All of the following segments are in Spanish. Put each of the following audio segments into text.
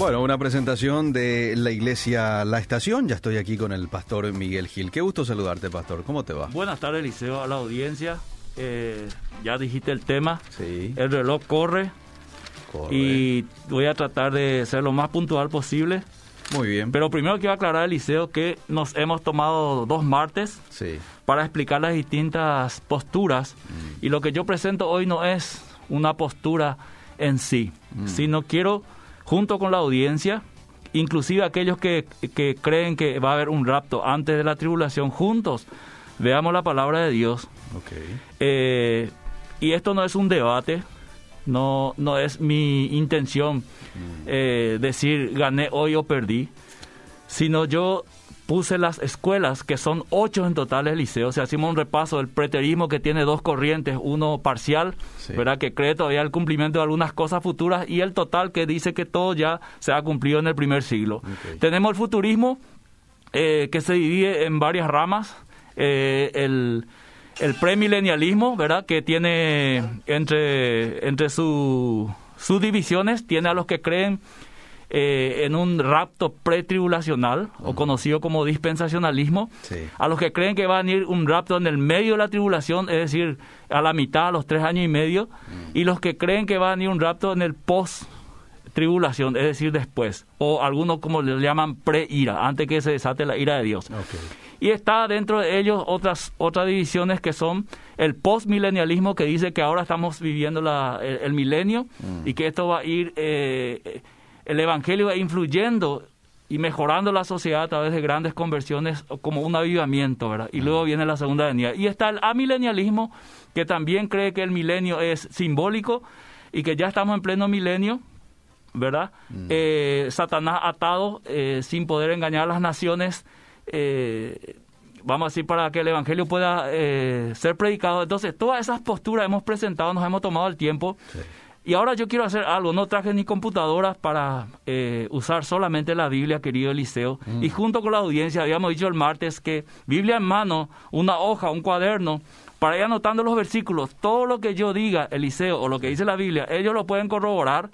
Bueno, una presentación de la iglesia La Estación. Ya estoy aquí con el pastor Miguel Gil. Qué gusto saludarte, pastor. ¿Cómo te va? Buenas tardes, Eliseo, a la audiencia. Eh, ya dijiste el tema. Sí. El reloj corre. Corre. Y voy a tratar de ser lo más puntual posible. Muy bien. Pero primero quiero aclarar, Eliseo, que nos hemos tomado dos martes Sí. para explicar las distintas posturas. Mm. Y lo que yo presento hoy no es una postura en sí, Mm. sino quiero, junto con la audiencia, inclusive aquellos que, que creen que va a haber un rapto antes de la tribulación, juntos veamos la palabra de Dios. Eh, y esto no es un debate, no, no es mi intención eh, decir gané hoy o perdí, sino yo puse las escuelas, que son ocho en total el liceo, o sea, hicimos un repaso del preterismo que tiene dos corrientes, uno parcial, Sí. ¿verdad? que cree todavía el cumplimiento de algunas cosas futuras, y el total que dice que todo ya se ha cumplido en el primer siglo. Tenemos el futurismo, eh, que se divide en varias ramas. Eh, el, el premilenialismo, ¿verdad? Que tiene entre, entre su- sus divisiones, tiene a los que creen eh, en un rapto pretribulacional, o conocido como dispensacionalismo, Sí. a los que creen que va a venir un rapto en el medio de la tribulación, es decir, a la mitad, a los tres años y medio, y los que creen que va a venir un rapto en el post tribulación, es decir, después, o algunos como le llaman pre-ira, antes que se desate la ira de Dios. Y está dentro de ellos otras otras divisiones que son el postmilenialismo que dice que ahora estamos viviendo la- el, el milenio y que esto va a ir, eh, el evangelio va influyendo y mejorando la sociedad a través de grandes conversiones como un avivamiento, ¿verdad? Y luego viene la segunda venida. Y está el amilenialismo que también cree que el milenio es simbólico y que ya estamos en pleno milenio ¿verdad? Eh, Satanás atado, eh, sin poder engañar a las naciones, eh, vamos a decir, para que el Evangelio pueda eh, ser predicado. Entonces, todas esas posturas hemos presentado, nos hemos tomado el tiempo. Y ahora yo quiero hacer algo, no traje ni computadoras para eh, usar solamente la Biblia, querido Eliseo. Y junto con la audiencia habíamos dicho el martes que Biblia en mano, una hoja, un cuaderno, para ir anotando los versículos, todo lo que yo diga, Eliseo, o lo que dice la Biblia, ellos lo pueden corroborar,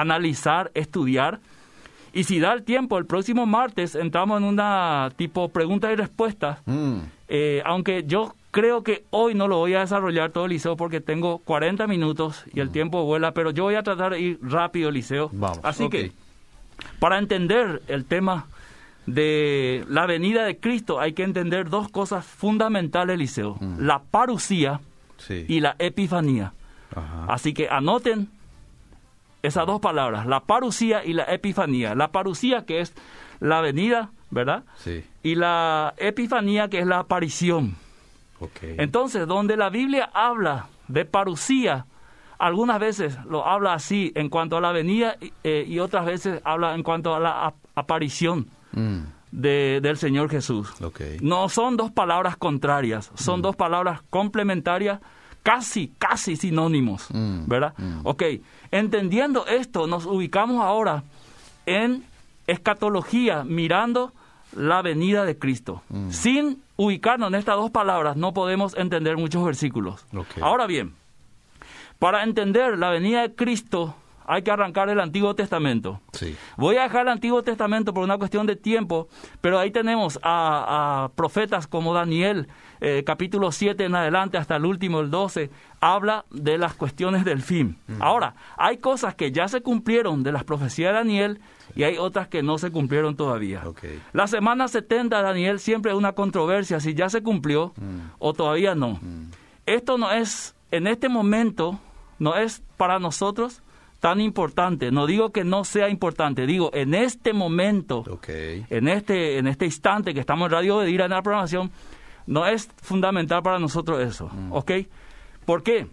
analizar, estudiar. Y si da el tiempo, el próximo martes entramos en una tipo preguntas y respuestas. Mm. Eh, aunque yo creo que hoy no lo voy a desarrollar todo, Eliseo, porque tengo 40 minutos y el tiempo vuela, pero yo voy a tratar de ir rápido, Eliseo. Vamos, Así que, para entender el tema de la venida de Cristo, hay que entender dos cosas fundamentales, Eliseo. La parucía Sí. y la epifanía. Ajá. Así que anoten esas dos palabras, la parucía y la epifanía. La parucía que es la venida, ¿verdad? Sí. Y la epifanía que es la aparición. Entonces, donde la Biblia habla de parucía, algunas veces lo habla así en cuanto a la venida eh, y otras veces habla en cuanto a la ap- aparición Mm. de- del Señor Jesús. No son dos palabras contrarias, son dos palabras complementarias, casi, casi sinónimos, Mm, ¿verdad? mm. Ok, entendiendo esto, nos ubicamos ahora en escatología, mirando la venida de Cristo. Mm. Sin ubicarnos en estas dos palabras, no podemos entender muchos versículos. Ahora bien, para entender la venida de Cristo, hay que arrancar el Antiguo Testamento. Sí. Voy a dejar el Antiguo Testamento por una cuestión de tiempo, pero ahí tenemos a, a profetas como Daniel, eh, capítulo 7 en adelante hasta el último, el 12, habla de las cuestiones del fin. Ahora, hay cosas que ya se cumplieron de las profecías de Daniel y hay otras que no se cumplieron todavía. La semana 70 de Daniel siempre es una controversia si ya se cumplió o todavía no. Esto no es, en este momento, no es para nosotros tan importante. No digo que no sea importante, digo, en este momento, en este, en este instante que estamos en Radio Bedira en la programación, no es fundamental para nosotros eso, ¿ok? ¿Por qué?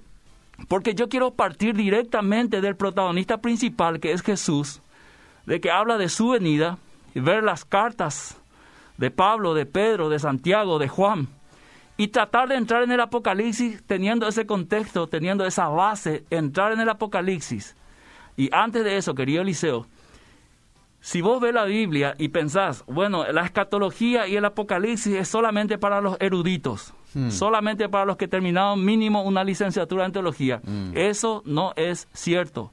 Porque yo quiero partir directamente del protagonista principal, que es Jesús, de que habla de su venida, y ver las cartas de Pablo, de Pedro, de Santiago, de Juan, y tratar de entrar en el Apocalipsis teniendo ese contexto, teniendo esa base, entrar en el Apocalipsis. Y antes de eso, querido Eliseo, si vos ves la Biblia y pensás, bueno, la escatología y el Apocalipsis es solamente para los eruditos, mm. solamente para los que terminaron mínimo una licenciatura en teología. Mm. Eso no es cierto.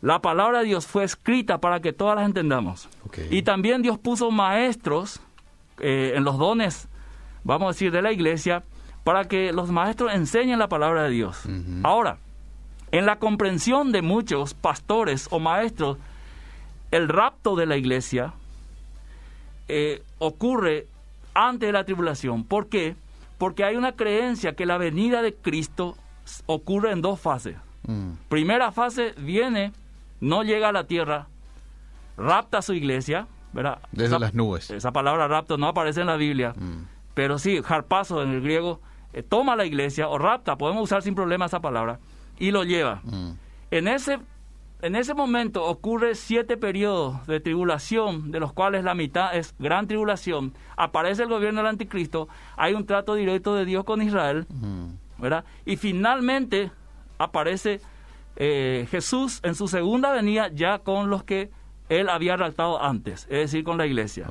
La palabra de Dios fue escrita para que todas las entendamos. Y también Dios puso maestros eh, en los dones, vamos a decir, de la iglesia, para que los maestros enseñen la palabra de Dios. Ahora, en la comprensión de muchos pastores o maestros, el rapto de la iglesia eh, ocurre antes de la tribulación. ¿Por qué? Porque hay una creencia que la venida de Cristo ocurre en dos fases. Mm. Primera fase viene, no llega a la tierra, rapta a su iglesia, ¿verdad? Desde Esa- las nubes. Esa palabra rapto no aparece en la Biblia, Mm. pero sí, harpazo en el griego, eh, toma la iglesia o rapta, podemos usar sin problema esa palabra, y lo lleva. Mm. En ese, en ese momento ocurre siete periodos de tribulación, de los cuales la mitad es gran tribulación. Aparece el gobierno del anticristo, hay un trato directo de Dios con Israel. ¿verdad? Y finalmente aparece eh, Jesús en su segunda venida ya con los que él había raptado antes, es decir, con la iglesia.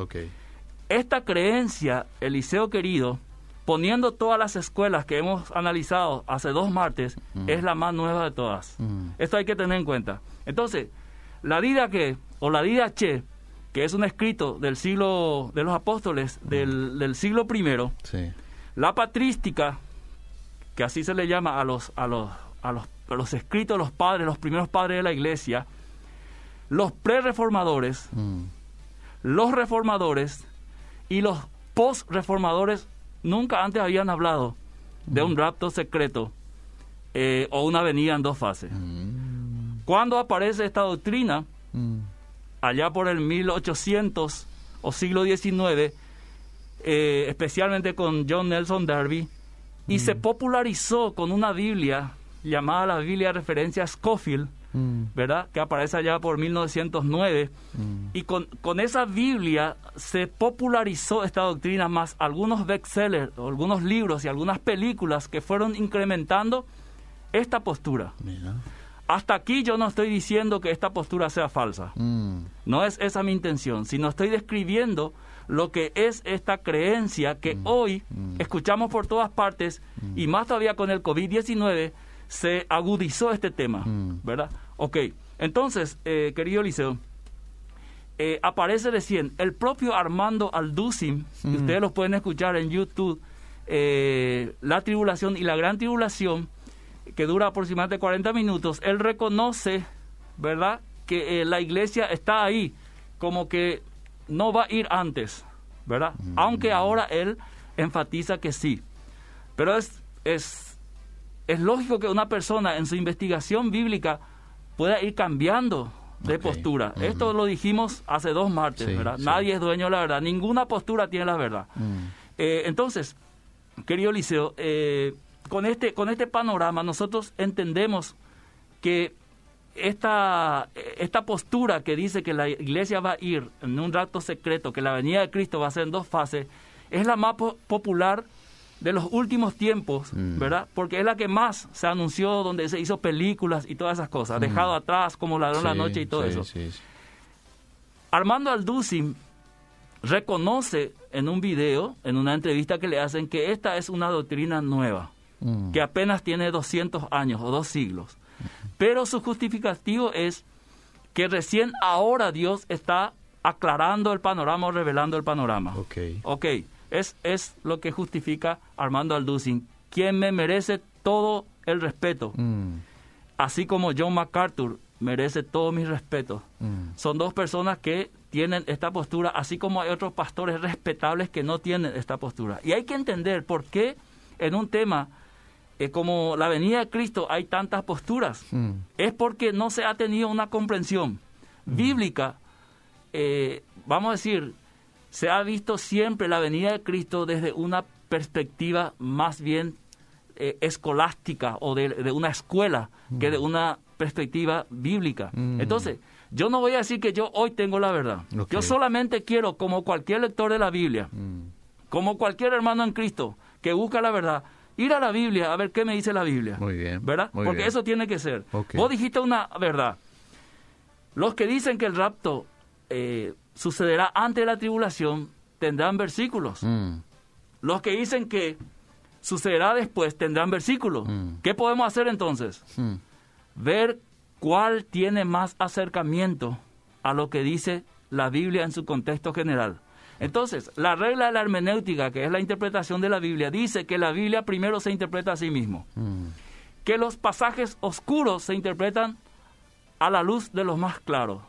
Esta creencia, Eliseo querido, poniendo todas las escuelas que hemos analizado hace dos martes, Mm. es la más nueva de todas. Mm. Esto hay que tener en cuenta. Entonces, la Dida que, o la Dida Che, que es un escrito del siglo de los apóstoles del, del siglo primero, Sí. la patrística, que así se le llama a los, a los, a los, a los escritos de los padres, los primeros padres de la iglesia, los pre-reformadores, Mm. los reformadores y los post-reformadores nunca antes habían hablado de un rapto secreto eh, o una venida en dos fases. Mm. Cuando aparece esta doctrina, Mm. allá por el 1800 o siglo XIX, eh, especialmente con John Nelson Darby, y se popularizó con una Biblia llamada la Biblia de referencia Scofield, Mm. ¿verdad? Que aparece allá por 1909. Mm. Y con, con esa Biblia se popularizó esta doctrina, más algunos bestsellers, algunos libros y algunas películas que fueron incrementando esta postura. Mira. Hasta aquí yo no estoy diciendo que esta postura sea falsa. Mm. No es esa mi intención, sino estoy describiendo lo que es esta creencia que hoy mm. escuchamos por todas partes y más todavía con el COVID-19 se agudizó este tema, Mm. ¿verdad? Ok, entonces, eh, querido Liceo, eh, aparece recién el propio Armando Alducin, y Mm. ustedes lo pueden escuchar en YouTube, eh, La Tribulación y la Gran Tribulación, que dura aproximadamente 40 minutos, él reconoce, ¿verdad?, que eh, la iglesia está ahí, como que no va a ir antes, ¿verdad? Aunque ahora él enfatiza que sí. Pero es, es, es lógico que una persona en su investigación bíblica pueda ir cambiando de postura. Ujú. Esto lo dijimos hace dos martes, Sí, ¿verdad? sí. Nadie es dueño de la verdad, ninguna postura tiene la verdad. Mm. Eh, entonces, querido Liceo, eh, con, este, con este panorama nosotros entendemos que esta, esta postura que dice que la iglesia va a ir en un rato secreto, que la venida de Cristo va a ser en dos fases, es la más po- popular de los últimos tiempos, Mm. ¿verdad? Porque es la que más se anunció, donde se hizo películas y todas esas cosas, dejado atrás como ladrón la Sí, noche y todo sí, eso. sí. Armando Alducin reconoce en un video, en una entrevista que le hacen, que esta es una doctrina nueva, Mm. que apenas tiene 200 años o dos siglos. Pero su justificativo es que recién ahora Dios está aclarando el panorama o revelando el panorama. Ok. Ok, es, es lo que justifica Armando Alducin, quien me merece todo el respeto, Mm. así como John MacArthur merece todo mi respeto. Mm. Son dos personas que tienen esta postura, así como hay otros pastores respetables que no tienen esta postura. Y hay que entender por qué en un tema eh, como la venida de Cristo hay tantas posturas. Mm. Es porque no se ha tenido una comprensión bíblica, eh, vamos a decir, se ha visto siempre la venida de Cristo desde una perspectiva más bien eh, escolástica o de, de una escuela que de una perspectiva bíblica. Mm. Entonces, yo no voy a decir que yo hoy tengo la verdad. Yo solamente quiero, como cualquier lector de la Biblia, Mm. como cualquier hermano en Cristo que busca la verdad, ir a la Biblia a ver qué me dice la Biblia. Muy bien, ¿Verdad? muy Porque bien. eso tiene que ser. Vos dijiste una verdad. Los que dicen que el rapto eh, sucederá antes de la tribulación tendrán versículos. Mm. Los que dicen que sucederá después tendrán versículos. Mm. ¿Qué podemos hacer entonces? Mm. Ver cuál tiene más acercamiento a lo que dice la Biblia en su contexto general. Entonces, la regla de la hermenéutica, que es la interpretación de la Biblia, dice que la Biblia primero se interpreta a sí mismo, Mm. que los pasajes oscuros se interpretan a la luz de los más claros,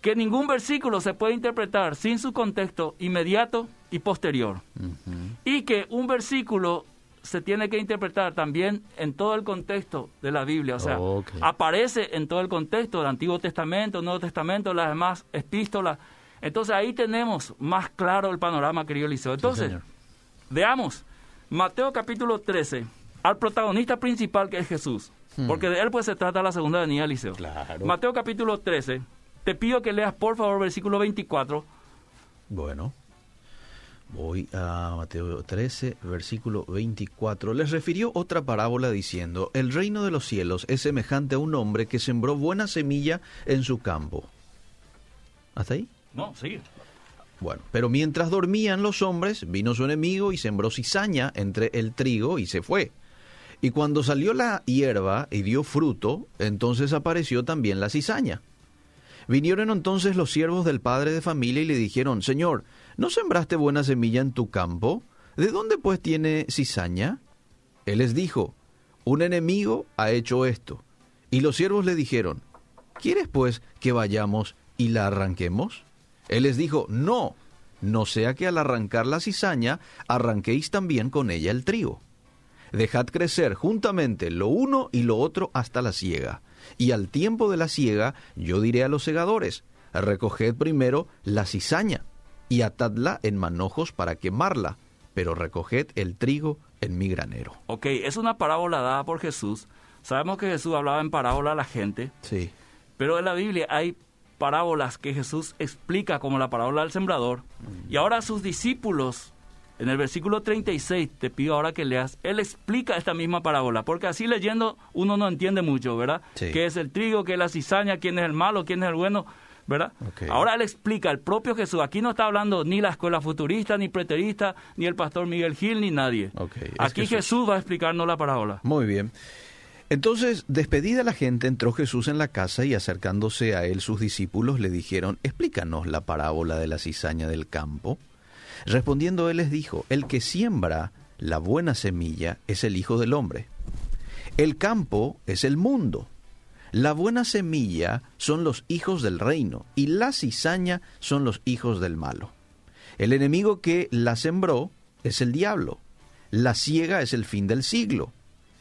que ningún versículo se puede interpretar sin su contexto inmediato y posterior, y que un versículo se tiene que interpretar también en todo el contexto de la Biblia, o sea, aparece en todo el contexto del Antiguo Testamento, Nuevo Testamento, las demás epístolas. Entonces ahí tenemos más claro el panorama, querido Eliseo. Entonces, señor. veamos, Mateo capítulo 13, al protagonista principal que es Jesús, porque de él pues se trata la segunda venida, Eliseo. Claro. Mateo capítulo 13, te pido que leas por favor versículo 24. Bueno, voy a Mateo 13, versículo 24. Les refirió otra parábola diciendo, el reino de los cielos es semejante a un hombre que sembró buena semilla en su campo. ¿Hasta ahí? No, sigue. Bueno, pero mientras dormían los hombres, vino su enemigo y sembró cizaña entre el trigo y se fue. Y cuando salió la hierba y dio fruto, entonces apareció también la cizaña. Vinieron entonces los siervos del padre de familia y le dijeron, Señor, ¿no sembraste buena semilla en tu campo? ¿De dónde pues tiene cizaña? Él les dijo, un enemigo ha hecho esto. Y los siervos le dijeron, ¿quieres pues que vayamos y la arranquemos? Él les dijo, no, no sea que al arrancar la cizaña arranquéis también con ella el trigo. Dejad crecer juntamente lo uno y lo otro hasta la siega. Y al tiempo de la siega yo diré a los segadores, recoged primero la cizaña y atadla en manojos para quemarla, pero recoged el trigo en mi granero. Ok, es una parábola dada por Jesús. Sabemos que Jesús hablaba en parábola a la gente, Sí. pero en la Biblia hay parábolas que Jesús explica como la parábola del sembrador. Y ahora sus discípulos, en el versículo 36, te pido ahora que leas, él explica esta misma parábola, porque así leyendo uno no entiende mucho, ¿verdad? Sí. ¿Qué es el trigo, qué es la cizaña, quién es el malo, quién es el bueno? ¿Verdad? Ahora él explica, el propio Jesús, aquí no está hablando ni la escuela futurista, ni preterista, ni el pastor Miguel Gil, ni nadie. Aquí Jesús. Jesús va a explicarnos la parábola. Muy bien. Entonces, despedida la gente, entró Jesús en la casa y acercándose a él sus discípulos le dijeron, explícanos la parábola de la cizaña del campo. Respondiendo él les dijo, el que siembra la buena semilla es el Hijo del Hombre. El campo es el mundo. La buena semilla son los hijos del reino y la cizaña son los hijos del malo. El enemigo que la sembró es el diablo. La ciega es el fin del siglo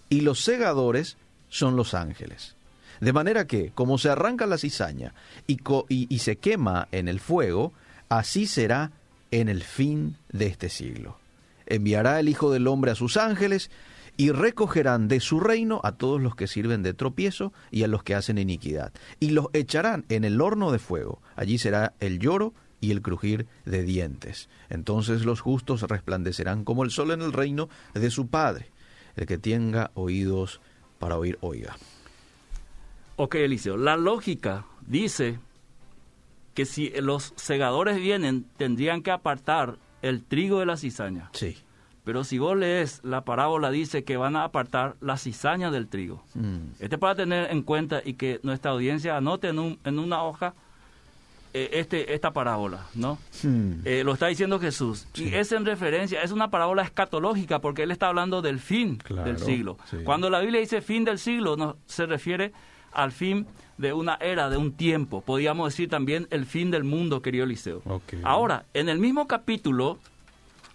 y los segadores son los ángeles. De manera que, como se arranca la cizaña y, y se quema en el fuego, así será en el fin de este siglo. Enviará el Hijo del Hombre a sus ángeles y recogerán de su reino a todos los que sirven de tropiezo y a los que hacen iniquidad, y los echarán en el horno de fuego. Allí será el lloro y el crujir de dientes. Entonces los justos resplandecerán como el sol en el reino de su Padre. El que tenga oídos para oír, oiga. Ok, Eliseo, la lógica dice que si los segadores vienen, tendrían que apartar el trigo de la cizaña. Sí. Pero si vos lees la parábola, dice que van a apartar la cizaña del trigo. Mm. Este es para tener en cuenta y que nuestra audiencia anote en, un- en una hoja eh, este, esta parábola, ¿no? Mm. Eh, lo está diciendo Jesús. Sí. Y es en referencia, es una parábola escatológica porque él está hablando del fin Claro, del siglo. sí. Cuando la Biblia dice fin del siglo, no, se refiere al fin de una era, de un tiempo. Podríamos decir también el fin del mundo, querido Eliseo. Ok. Ahora, en el mismo capítulo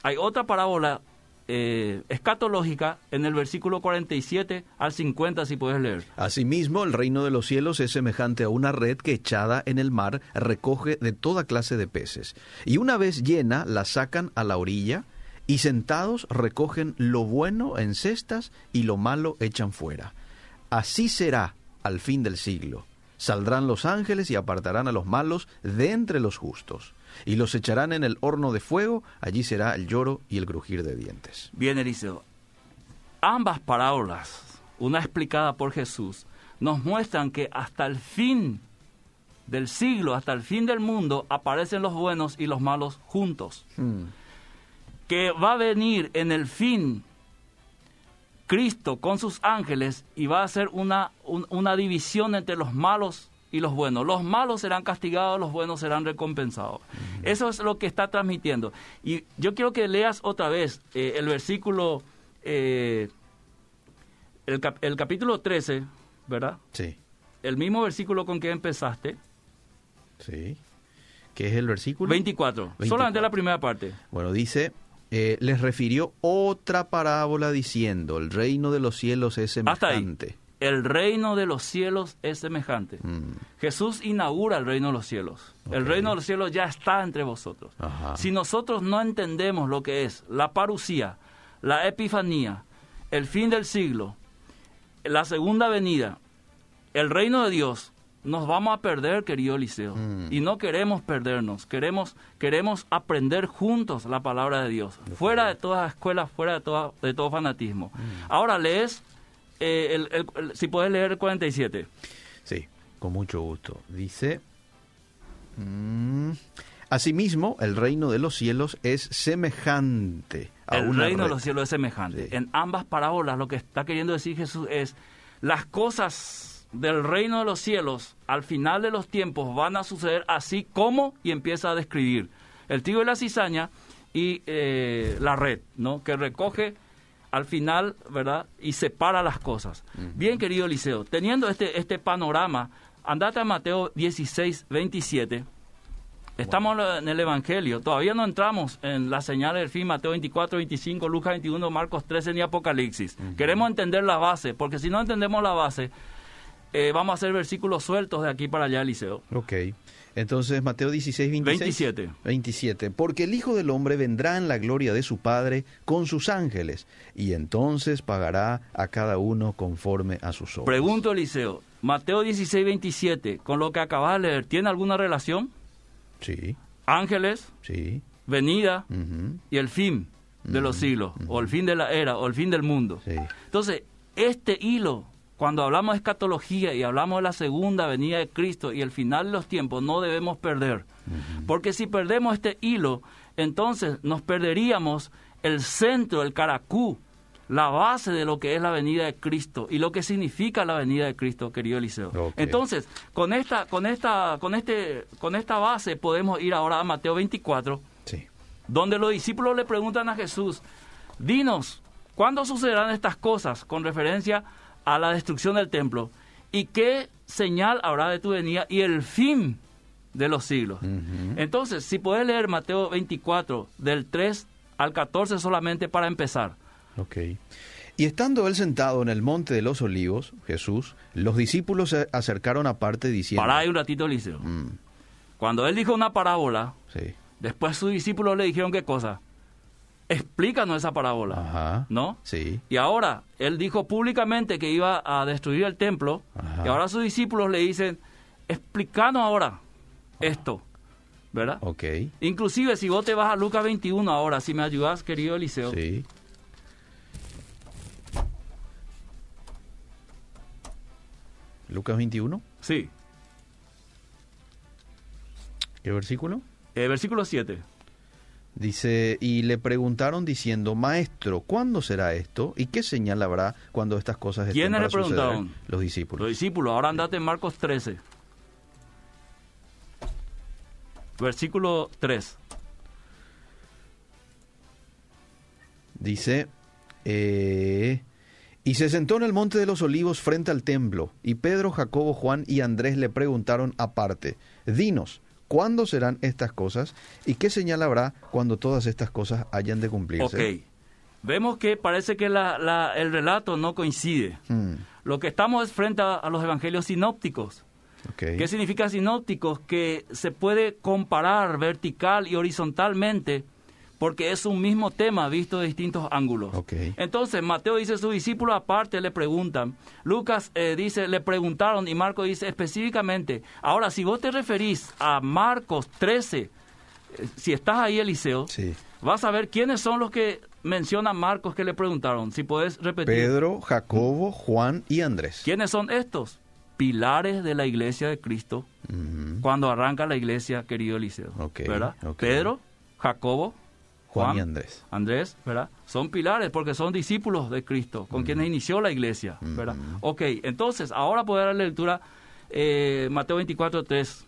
hay otra parábola eh, escatológica en el versículo 47 al 50, si puedes leer. Asimismo, el reino de los cielos es semejante a una red que echada en el mar recoge de toda clase de peces. Y una vez llena, la sacan a la orilla y sentados recogen lo bueno en cestas y lo malo echan fuera. Así será al fin del siglo. Saldrán los ángeles y apartarán a los malos de entre los justos. Y los echarán en el horno de fuego, allí será el lloro y el crujir de dientes. Bien, Eliseo. Ambas parábolas, una explicada por Jesús, nos muestran que hasta el fin del siglo, hasta el fin del mundo, aparecen los buenos y los malos juntos. Mm. Que va a venir en el fin Cristo con sus ángeles y va a hacer una, un- una división entre los malos y los buenos. Los malos serán castigados, los buenos serán recompensados. Eso es lo que está transmitiendo. Y yo quiero que leas otra vez eh, el versículo, eh, el, cap- el capítulo 13, ¿verdad? Sí, El mismo versículo con que empezaste, sí. ¿Qué es el versículo? 24. 24. Solamente la primera parte. Bueno, dice, eh, les refirió otra parábola diciendo, el reino de los cielos es Hasta ahí. El reino de los cielos es semejante. Mm, Jesús inaugura el reino de los cielos. El reino de los cielos ya está entre vosotros. Ajá. Si nosotros no entendemos lo que es la parucía, la epifanía, el fin del siglo, la segunda venida, el reino de Dios, nos vamos a perder, querido Eliseo. Mm. Y no queremos perdernos, queremos, queremos aprender juntos la palabra de Dios, fuera de toda escuela, fuera de, toda, de todo fanatismo. Mm. Ahora lees, eh, el- el- el- si puedes leer el 47. Sí, con mucho gusto. Dice, mm, asimismo, el reino de los cielos es semejante a El una reino de red". los cielos es semejante. Sí. En ambas parábolas lo que está queriendo decir Jesús es, las cosas del reino de los cielos al final de los tiempos van a suceder así como y empieza a describir el trigo y la cizaña y eh, la red, ¿no? Que recoge al final, ¿verdad? Y separa las cosas. Bien, querido Eliseo, teniendo este, este panorama, andate a Mateo 16, 27. Estamos en el Evangelio, todavía no entramos en las señales del fin, Mateo 24, 25, Lucas 21, Marcos 13 ni Apocalipsis. Queremos entender la base, porque si no entendemos la base, eh, vamos a hacer versículos sueltos de aquí para allá, Eliseo. Ok. Entonces, Mateo 16, 26. 27. 27. Porque el Hijo del Hombre vendrá en la gloria de su Padre con sus ángeles, y entonces pagará a cada uno conforme a sus obras. Pregunto, Eliseo, Mateo 16, 27, con lo que acabas de leer, ¿tiene alguna relación? Sí, Ángeles, sí. venida y el fin de los siglos, o el fin de la era, o el fin del mundo. sí. Entonces, este hilo, cuando hablamos de escatología y hablamos de la segunda venida de Cristo y el final de los tiempos, no debemos perder. Porque si perdemos este hilo, entonces nos perderíamos el centro, el caracú, la base de lo que es la venida de Cristo y lo que significa la venida de Cristo, querido Eliseo. Entonces, con esta, con esta, con este, con esta base podemos ir ahora a Mateo 24, Sí. donde los discípulos le preguntan a Jesús, dinos, ¿cuándo sucederán estas cosas con referencia a la destrucción del templo? ¿Y qué señal habrá de tu venida y el fin de los siglos? Entonces, si puedes leer Mateo 24, del 3 al 14 solamente para empezar. Ok. Y estando él sentado en el monte de los olivos, Jesús, los discípulos se acercaron aparte diciendo... Pará ahí un ratito, Eliseo. Mm, Cuando él dijo una parábola, sí. después sus discípulos le dijeron qué cosa. Explícanos esa parábola, Ajá. ¿no? Sí. Y ahora, él dijo públicamente que iba a destruir el templo, Ajá. y ahora sus discípulos le dicen, explícanos ahora esto, ¿verdad? Ok. Inclusive si vos te vas a Lucas 21 ahora, si me ayudas, querido Eliseo. Sí. Lucas 21. Sí. ¿Qué versículo? Eh, versículo 7. Dice, y le preguntaron diciendo, Maestro, ¿cuándo será esto? ¿Y qué señal habrá cuando estas cosas estén ¿Quiénes para le preguntaron? suceder? Los discípulos. Los discípulos, ahora andate en Marcos 13. Versículo 3. Dice, eh, y se sentó en el monte de los olivos frente al templo, y Pedro, Jacobo, Juan y Andrés le preguntaron aparte, Dinos, ¿cuándo serán estas cosas? ¿Y qué señal habrá cuando todas estas cosas hayan de cumplirse? Ok. Vemos que parece que la- la- el relato no coincide. Mm, Lo que estamos es frente a, a los evangelios sinópticos. ok. ¿Qué significa sinópticos? Que se puede comparar vertical y horizontalmente porque es un mismo tema visto de distintos ángulos. Entonces, Mateo dice, sus discípulos aparte le preguntan. Lucas eh, dice, le preguntaron y Marcos dice específicamente. Ahora, si vos te referís a Marcos 13, eh, si estás ahí, Eliseo, Sí. vas a ver quiénes son los que menciona Marcos que le preguntaron. Si puedes repetir. Pedro, Jacobo, Juan y Andrés. ¿Quiénes son estos? Pilares de la iglesia de Cristo cuando arranca la iglesia, querido Eliseo. ¿Verdad? Pedro, Jacobo, Juan y Andrés. Andrés, ¿verdad? Son pilares porque son discípulos de Cristo, con quienes inició la iglesia, ¿verdad? Ok, entonces, ahora poder dar la lectura eh, Mateo 24, 3.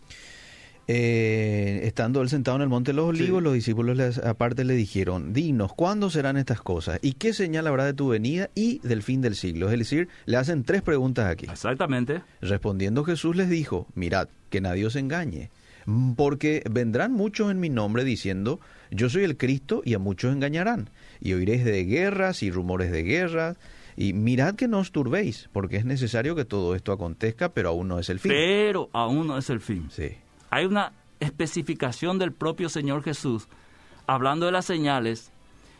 Eh, estando él sentado en el monte de los olivos, los discípulos les- aparte le dijeron, dinos, ¿cuándo serán estas cosas? ¿Y qué señal habrá de tu venida y del fin del siglo? Es decir, le hacen tres preguntas aquí. Exactamente. Respondiendo Jesús les dijo, mirad, que nadie os engañe, mm, porque vendrán muchos en mi nombre diciendo, yo soy el Cristo y a muchos engañarán, y oiréis de guerras y rumores de guerras, y mirad que no os turbéis, porque es necesario que todo esto acontezca, pero aún no es el fin. Pero aún no es el fin. Sí. Hay una especificación del propio Señor Jesús, hablando de las señales,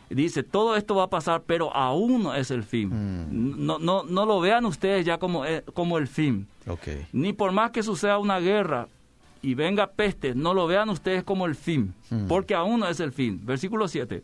dice, todo esto va a pasar, pero aún no es el fin. No, no, no lo vean ustedes ya como, eh, como el fin. Ok. Ni por más que suceda una guerra y venga peste, no lo vean ustedes como el fin, porque aún no es el fin. Versículo 7.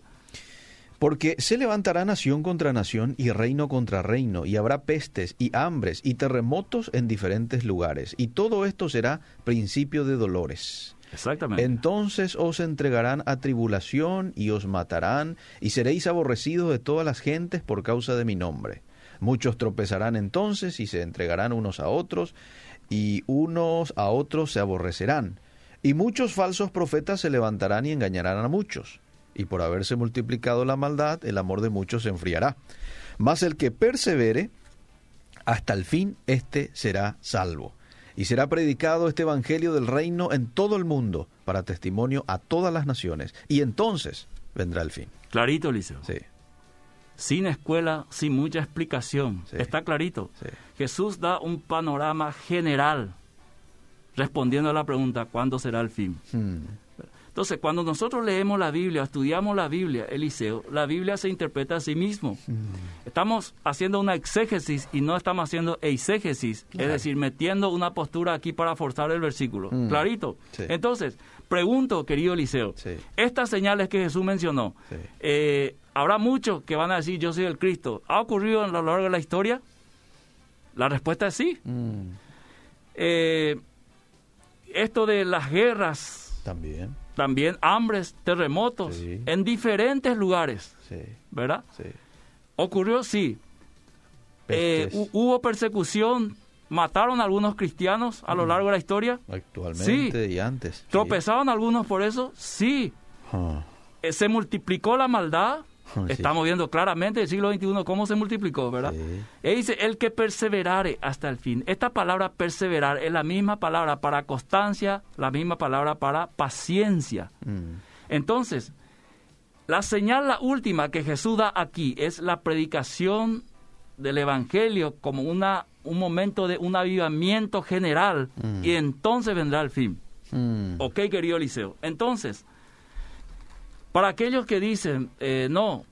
Porque se levantará nación contra nación y reino contra reino, y habrá pestes y hambres y terremotos en diferentes lugares, y todo esto será principio de dolores. Exactamente. Entonces os entregarán a tribulación y os matarán, y seréis aborrecidos de todas las gentes por causa de mi nombre. Muchos tropezarán entonces y se entregarán unos a otros, y unos a otros se aborrecerán. Y muchos falsos profetas se levantarán y engañarán a muchos. Y por haberse multiplicado la maldad, el amor de muchos se enfriará. Mas el que persevere hasta el fin, éste será salvo. Y será predicado este Evangelio del reino en todo el mundo, para testimonio a todas las naciones. Y entonces vendrá el fin. Clarito, Eliseo. Sí, Sin escuela, sin mucha explicación. Sí. Está clarito. sí. Jesús da un panorama general respondiendo a la pregunta, ¿cuándo será el fin? Hmm, Entonces, cuando nosotros leemos la Biblia, estudiamos la Biblia, Eliseo, la Biblia se interpreta a sí mismo. Estamos haciendo una exégesis y no estamos haciendo eisegesis, es decir, metiendo una postura aquí para forzar el versículo. Mm. Clarito. Sí. Entonces, pregunto, querido Eliseo, Sí. estas señales que Jesús mencionó, Sí. eh, habrá muchos que van a decir yo soy el Cristo. ¿Ha ocurrido a lo largo de la historia? La respuesta es sí. hmm, Eh, esto de las guerras, También, también hambres, terremotos, Sí. en diferentes lugares, sí, ¿verdad? sí. Ocurrió, sí. Eh, hubo persecución, mataron a algunos cristianos a lo largo de la historia. actualmente y antes. sí. ¿Tropezaron algunos por eso? Sí. Ah, Eh, ¿Se multiplicó la maldad? Sí. Estamos viendo claramente en el siglo XXI cómo se multiplicó, ¿verdad? Sí. Y dice, el que perseverare hasta el fin. Esta palabra perseverar es la misma palabra para constancia, la misma palabra para paciencia. hmm, Entonces, la señal, la última que Jesús da aquí es la predicación del Evangelio como una, un momento de un avivamiento general Mm. y entonces vendrá el fin. hmm. Ok, querido Eliseo. Entonces, para aquellos que dicen, eh, no,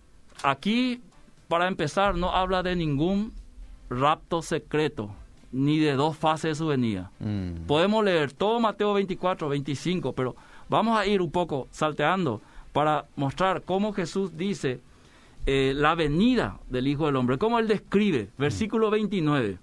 aquí, para empezar, no habla de ningún rapto secreto, ni de dos fases de su venida. Hmm. Podemos leer todo Mateo 24, 25, pero vamos a ir un poco salteando para mostrar cómo Jesús dice eh, la venida del Hijo del Hombre, cómo él describe, versículo 29.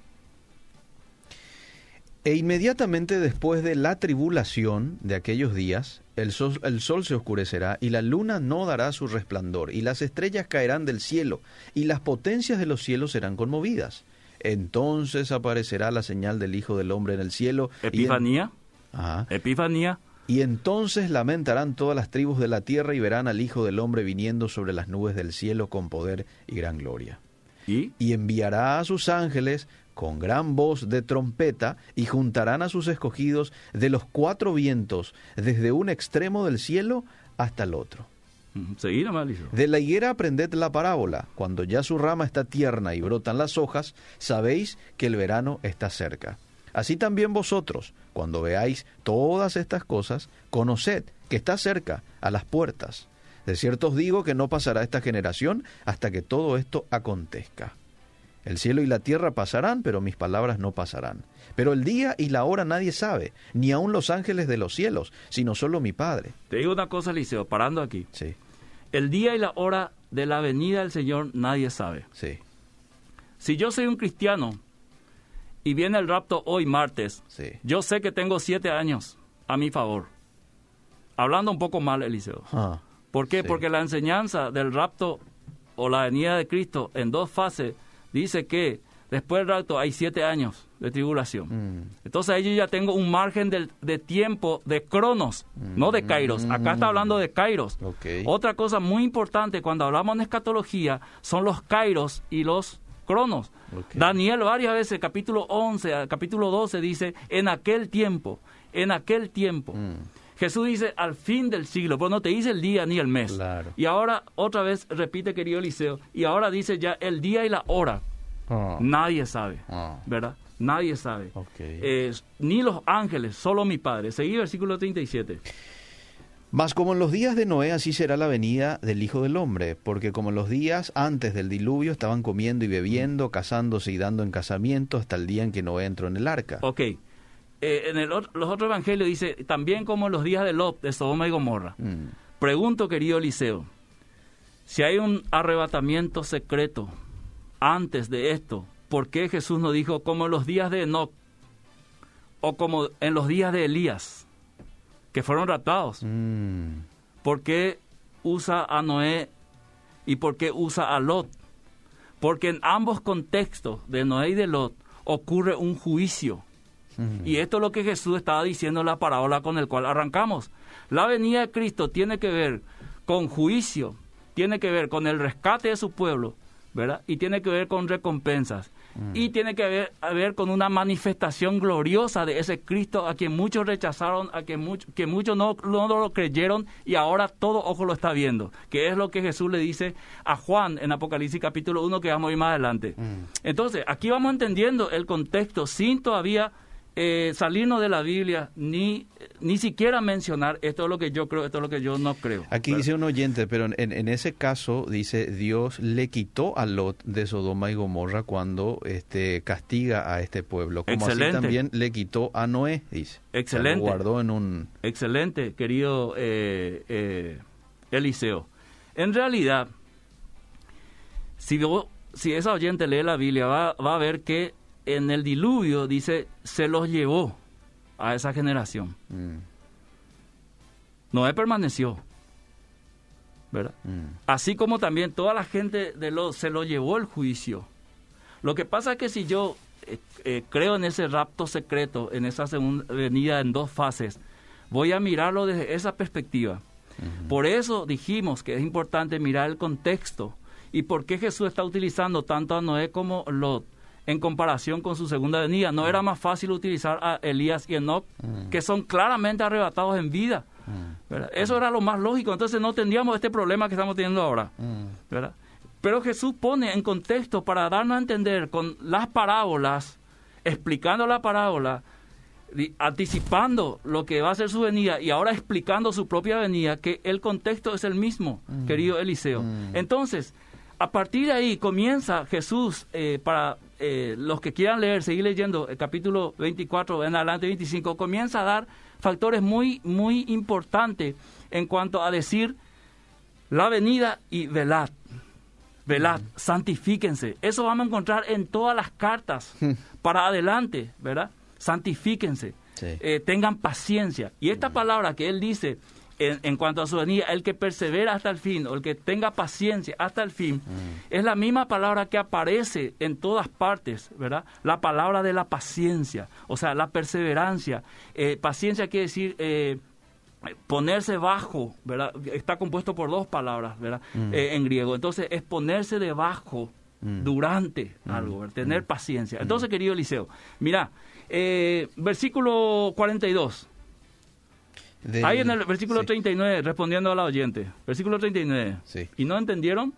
E inmediatamente después de la tribulación de aquellos días, el sol, el sol se oscurecerá y la luna no dará su resplandor y las estrellas caerán del cielo y las potencias de los cielos serán conmovidas. Entonces aparecerá la señal del Hijo del Hombre en el cielo. en- Epifanía, Ajá. Epifanía, Y entonces lamentarán todas las tribus de la tierra y verán al Hijo del Hombre viniendo sobre las nubes del cielo con poder y gran gloria. y y enviará a sus ángeles con gran voz de trompeta y juntarán a sus escogidos de los cuatro vientos, desde un extremo del cielo hasta el otro. De la higuera aprended la parábola, cuando ya su rama está tierna y brotan las hojas, sabéis que el verano está cerca. Así también vosotros, cuando veáis todas estas cosas, conoced que está cerca, a las puertas. De cierto os digo que no pasará esta generación hasta que todo esto acontezca. El cielo y la tierra pasarán, pero mis palabras no pasarán. Pero el día y la hora nadie sabe, ni aun los ángeles de los cielos, sino solo mi Padre. Te digo una cosa, Eliseo, parando aquí. Sí, El día y la hora de la venida del Señor nadie sabe. sí, Si yo soy un cristiano y viene el rapto hoy martes, sí. yo sé que tengo siete años a mi favor. Hablando un poco mal, Eliseo. Ah, ¿Por qué? Sí. Porque la enseñanza del rapto o la venida de Cristo en dos fases dice que después del rapto hay siete años de tribulación. Mm. Entonces ahí yo ya tengo un margen de, tiempo de cronos, no de kairos. Acá está hablando de kairos. Mm. Otra cosa muy importante cuando hablamos de escatología son los kairos y los cronos. Daniel varias veces, capítulo 11, a- capítulo 12, dice, en aquel tiempo, en aquel tiempo. Mm. Jesús dice al fin del siglo, pero no te dice el día ni el mes. Claro. Y ahora otra vez repite, querido Eliseo, y ahora dice ya el día y la hora. Ah. Nadie sabe, Ah. ¿verdad? Nadie sabe. Eh, ni los ángeles, solo mi Padre. Seguí versículo 37. Mas como en los días de Noé, así será la venida del Hijo del Hombre, porque como en los días antes del diluvio estaban comiendo y bebiendo, casándose y dando en casamiento hasta el día en que Noé entró en el arca. Ok. Eh, en el los otros evangelios dice, también como en los días de Lot, de Sodoma y Gomorra. Mm. Pregunto, querido Eliseo, si hay un arrebatamiento secreto antes de esto, ¿por qué Jesús no dijo como en los días de Enoch o como en los días de Elías, que fueron raptados? Mm. ¿Por qué usa a Noé y por qué usa a Lot? Porque en ambos contextos, de Noé y de Lot, ocurre un juicio. Mm. Y esto es lo que Jesús estaba diciendo en la parábola con el cual arrancamos. La venida de Cristo tiene que ver con juicio, tiene que ver con el rescate de su pueblo, ¿verdad? Y tiene que ver con recompensas. Y tiene que ver, a ver con una manifestación gloriosa de ese Cristo a quien muchos rechazaron, a quien much- que muchos no, no lo creyeron y ahora todo ojo lo está viendo. Que es lo que Jesús le dice a Juan en Apocalipsis capítulo 1 que vamos a ir más adelante. Entonces, aquí vamos entendiendo el contexto sin todavía eh, salirnos de la Biblia, ni, ni siquiera mencionar esto es lo que yo creo, esto es lo que yo no creo. Aquí dice un oyente, pero en, en ese caso dice Dios le quitó a Lot de Sodoma y Gomorra cuando este castiga a este pueblo, como Excelente. así también le quitó a Noé, dice. O sea, Excelente. Lo guardó en un Excelente, querido eh, eh, Eliseo. En realidad, si, vos- si esa oyente lee la Biblia, va, va a ver que en el diluvio dice, se los llevó a esa generación. mm, Noé permaneció, ¿verdad? mm, Así como también toda la gente de lo se lo llevó el juicio. Lo que pasa es que si yo eh, eh, creo en ese rapto secreto, en esa segunda venida en dos fases, voy a mirarlo desde esa perspectiva. Por eso dijimos que es importante mirar el contexto y por qué Jesús está utilizando tanto a Noé como Lot en comparación con su segunda venida. ¿No era más fácil utilizar a Elías y Enoch, que son claramente arrebatados en vida? ¿verdad? Eso era lo más lógico, entonces no tendríamos este problema que estamos teniendo ahora. mm, ¿verdad? Pero Jesús pone en contexto para darnos a entender con las parábolas, explicando la parábola, anticipando lo que va a ser su venida y ahora explicando su propia venida, que el contexto es el mismo, querido Eliseo. Entonces, a partir de ahí comienza Jesús, eh, para eh, los que quieran leer, seguir leyendo el capítulo 24 en adelante 25, comienza a dar factores muy, muy importantes en cuanto a decir la venida y velad. Velad, santifíquense. Eso vamos a encontrar en todas las cartas para adelante, ¿verdad? Santifíquense. Sí. Eh, tengan paciencia. Y esta palabra que él dice en, en cuanto a su venida, el que persevera hasta el fin, o el que tenga paciencia hasta el fin, es la misma palabra que aparece en todas partes, ¿verdad? La palabra de la paciencia, o sea, la perseverancia. Eh, paciencia quiere decir... eh, ponerse bajo, ¿verdad? Está compuesto por dos palabras, ¿verdad? Eh, en griego. Entonces, es ponerse debajo durante algo, ¿verdad? tener paciencia. Entonces, querido Eliseo, mira, versículo 42. Del- Ahí en el versículo sí. 39, respondiendo a la oyente. Versículo 39. Sí. ¿Y no entendieron?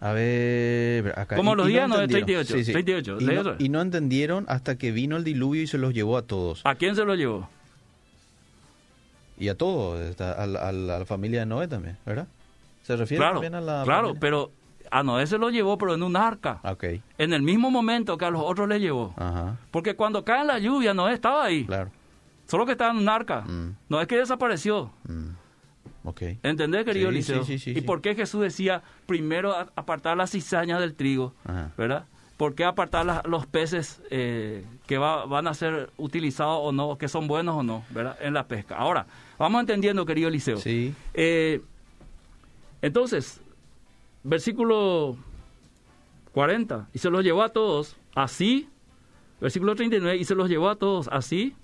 A ver, acá. Como los días, no, de entendieron. 38, 38, Y no, y no entendieron hasta que vino el diluvio y se los llevó a todos. ¿A quién se lo llevó? Y a todos, a, la- a familia de Noé también, ¿verdad? ¿Se refiere Claro, también a la claro, familia? pero a Noé se lo llevó, pero en un arca. Ah, Ok, En el mismo momento que a los otros le llevó. ajá, Porque cuando cae la lluvia, Noé estaba ahí. claro. Solo que estaba en un arca. Mm. No es que desapareció. mm, Ok. ¿Entendés, querido Sí, Eliseo? sí, sí, sí, ¿Y por qué Jesús decía primero apartar las cizañas del trigo? Ajá. ¿Verdad? ¿Por qué apartar los peces eh, que va- van a ser utilizados o no, que son buenos o no, ¿verdad? En la pesca. Ahora, vamos entendiendo, querido Eliseo. Sí. Eh, Entonces, versículo 40, y se los llevó a todos así, versículo 39, y se los llevó a todos así.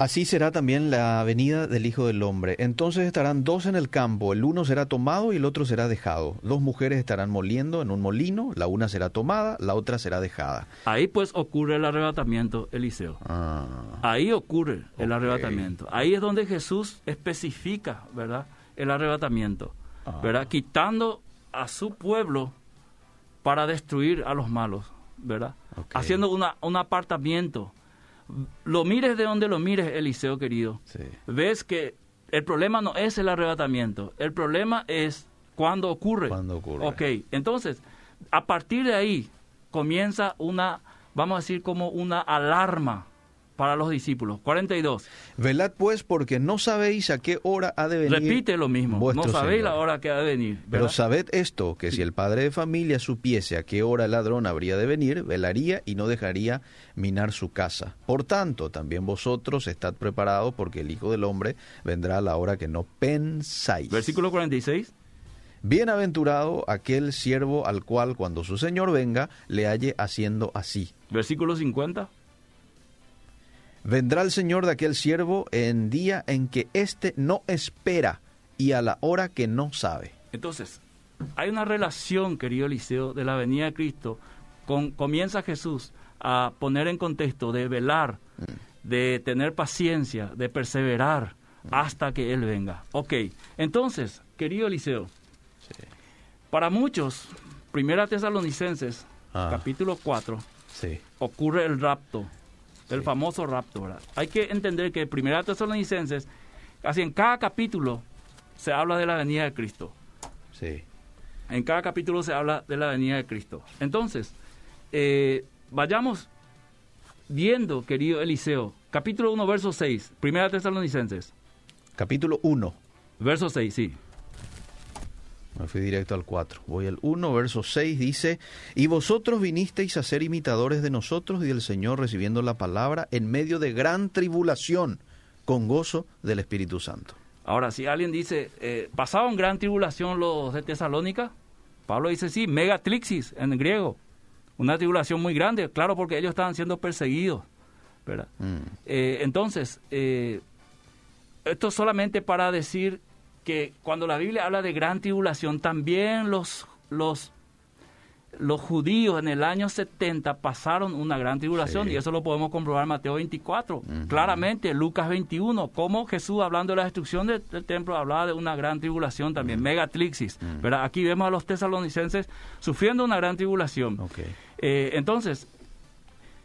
Así será también la venida del Hijo del Hombre. Entonces estarán dos en el campo, el uno será tomado y el otro será dejado. Dos mujeres estarán moliendo en un molino, la una será tomada, la otra será dejada. Ahí pues ocurre el arrebatamiento, Eliseo. Ah, Ahí ocurre el arrebatamiento. Ahí es donde Jesús especifica, ¿verdad? El arrebatamiento, Ah. ¿verdad? Quitando a su pueblo para destruir a los malos, ¿verdad? Haciendo una, un apartamiento. Lo mires de donde lo mires, Eliseo querido. sí. Ves que el problema no es el arrebatamiento, el problema es cuando ocurre. Cuando ocurre. Ok, entonces, a partir de ahí comienza una, vamos a decir, como una alarma para los discípulos. 42. Velad pues porque no sabéis a qué hora ha de venir. Repite lo mismo. No sabéis Señor. la hora que ha de venir. Pero sabed esto, que si el padre de familia supiese a qué hora el ladrón habría de venir, velaría y no dejaría minar su casa. Por tanto, también vosotros estad preparados, porque el Hijo del Hombre vendrá a la hora que no pensáis. Versículo 46. Bienaventurado aquel siervo al cual cuando su Señor venga le halle haciendo así. Versículo 50. Vendrá el Señor de aquel siervo en día en que éste no espera y a la hora que no sabe. Entonces, hay una relación, querido Eliseo, de la venida de Cristo. Con, comienza Jesús a poner en contexto de velar, de tener paciencia, de perseverar hasta que Él venga. Ok, entonces, querido Eliseo, para muchos, Primera Tesalonicenses, Ah. capítulo 4, Sí. ocurre el rapto, el famoso rapto, ¿verdad? Hay que entender que Primera Tesalonicenses, casi en cada capítulo, se habla de la venida de Cristo. Sí. En cada capítulo se habla de la venida de Cristo. Entonces, eh, vayamos viendo, querido Eliseo, capítulo 1, verso 6, Primera Tesalonicenses, Capítulo 1. verso 6, sí. Me fui directo al 4. Voy al 1, verso 6, dice, Y vosotros vinisteis a ser imitadores de nosotros y del Señor recibiendo la palabra en medio de gran tribulación, con gozo del Espíritu Santo. Ahora, si alguien dice, eh, ¿pasaban gran tribulación los de Tesalónica? Pablo dice, sí, megatrixis en griego. Una tribulación muy grande, claro, porque ellos estaban siendo perseguidos. ¿verdad? Mm, Eh, entonces, eh, esto solamente para decir que cuando la Biblia habla de gran tribulación, también los, los, los judíos en el año 70 pasaron una gran tribulación Sí. y eso lo podemos comprobar en Mateo 24. Claramente, Lucas 21, como Jesús hablando de la destrucción de- del templo hablaba de una gran tribulación también, megatrixis. ¿verdad? Aquí vemos a los tesalonicenses sufriendo una gran tribulación. Eh, entonces,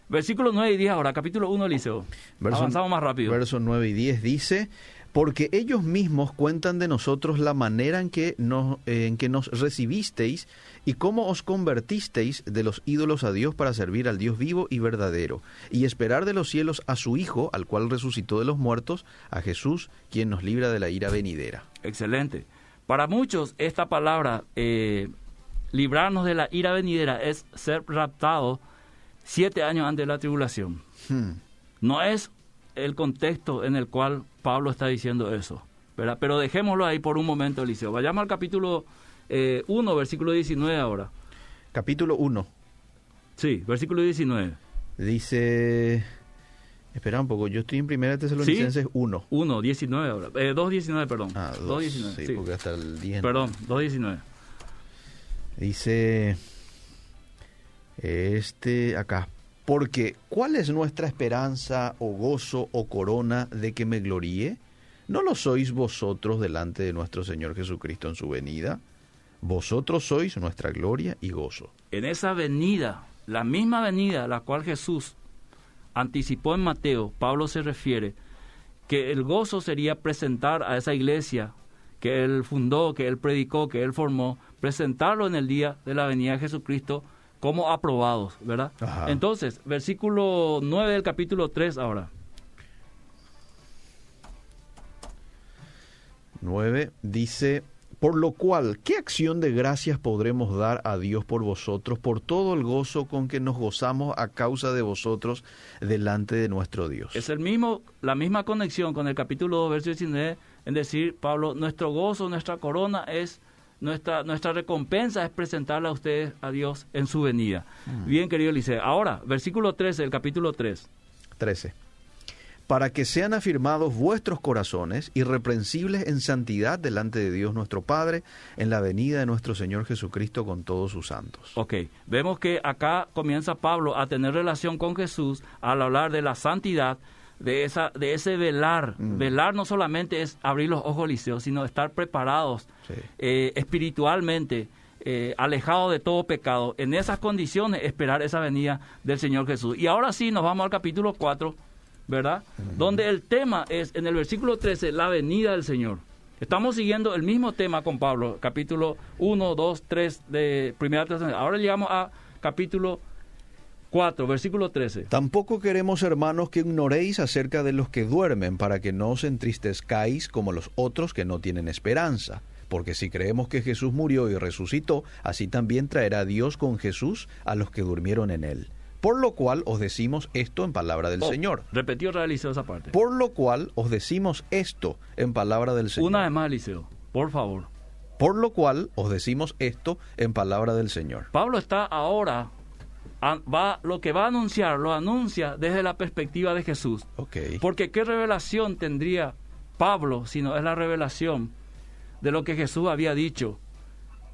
versículos 9 y 10 ahora, capítulo 1 Eliseo. Verso- Avanzamos más rápido. Versos 9 y 10 dice, porque ellos mismos cuentan de nosotros la manera en que nos, eh, en que nos recibisteis y cómo os convertisteis de los ídolos a Dios para servir al Dios vivo y verdadero, y esperar de los cielos a su Hijo, al cual resucitó de los muertos, a Jesús, quien nos libra de la ira venidera. Excelente. Para muchos, esta palabra, eh, librarnos de la ira venidera, es ser raptado siete años antes de la tribulación. Hmm, No es el contexto en el cual Pablo está diciendo eso. ¿verdad? Pero dejémoslo ahí por un momento, Eliseo. Vayamos al capítulo eh, 1, versículo 19 ahora. Capítulo 1 Sí, versículo 19. dice... Espera un poco, yo estoy en 1 Tesalonicenses 1. 1, 19 ahora. Eh, 2, 19, perdón. Ah, 2, dos, 19. sí, sí. porque hasta el 10. Perdón, 2, 19. Dice este acá, porque ¿cuál es nuestra esperanza o gozo o corona de que me gloríe? ¿No lo sois vosotros delante de nuestro Señor Jesucristo en su venida? Vosotros sois nuestra gloria y gozo. en esa venida, la misma venida a la cual Jesús anticipó en Mateo, Pablo se refiere que el gozo sería presentar a esa iglesia que él fundó, que él predicó, que él formó, presentarlo en el día de la venida de Jesucristo como aprobados, ¿verdad? Ajá. Entonces, versículo 9 del capítulo 3 ahora. 9 dice, por lo cual, ¿qué acción de gracias podremos dar a Dios por vosotros, por todo el gozo con que nos gozamos a causa de vosotros delante de nuestro Dios? Es el mismo, la misma conexión con el capítulo 2, verso 19 en decir, Pablo, nuestro gozo, nuestra corona es, nuestra, nuestra recompensa es presentarle a ustedes a Dios en su venida. Mm. Bien, querido Eliseo. Ahora, versículo 13 del capítulo 3. 13 para que sean afirmados vuestros corazones irreprensibles en santidad delante de Dios nuestro Padre en la venida de nuestro Señor Jesucristo con todos sus santos. Ok, vemos que acá comienza Pablo a tener relación con Jesús al hablar de la santidad, de, esa, de ese velar. Mm. Velar no solamente es abrir los ojos liceos, sino estar preparados eh, espiritualmente. Eh, alejados de todo pecado, en esas condiciones esperar esa venida del Señor Jesús. Y ahora sí, nos vamos al capítulo 4, ¿verdad? Donde el tema es, en el versículo 13, la venida del Señor. Estamos siguiendo el mismo tema con Pablo, capítulo 1, 2, 3 de Primera Ahora llegamos a capítulo 4, versículo 13. Tampoco queremos, hermanos, que ignoréis acerca de los que duermen, para que no os entristezcáis como los otros que no tienen esperanza. Porque si creemos que Jesús murió y resucitó, así también traerá Dios con Jesús a los que durmieron en él. Por lo cual os decimos esto en palabra del oh, Señor. Repetió realizó esa parte. Por lo cual os decimos esto en palabra del Señor. Una vez más, Eliseo, por favor. Por lo cual os decimos esto en palabra del Señor. Pablo está ahora, va, lo que va a anunciar, lo anuncia desde la perspectiva de Jesús. Okay. Porque qué revelación tendría Pablo si no es la revelación de lo que Jesús había dicho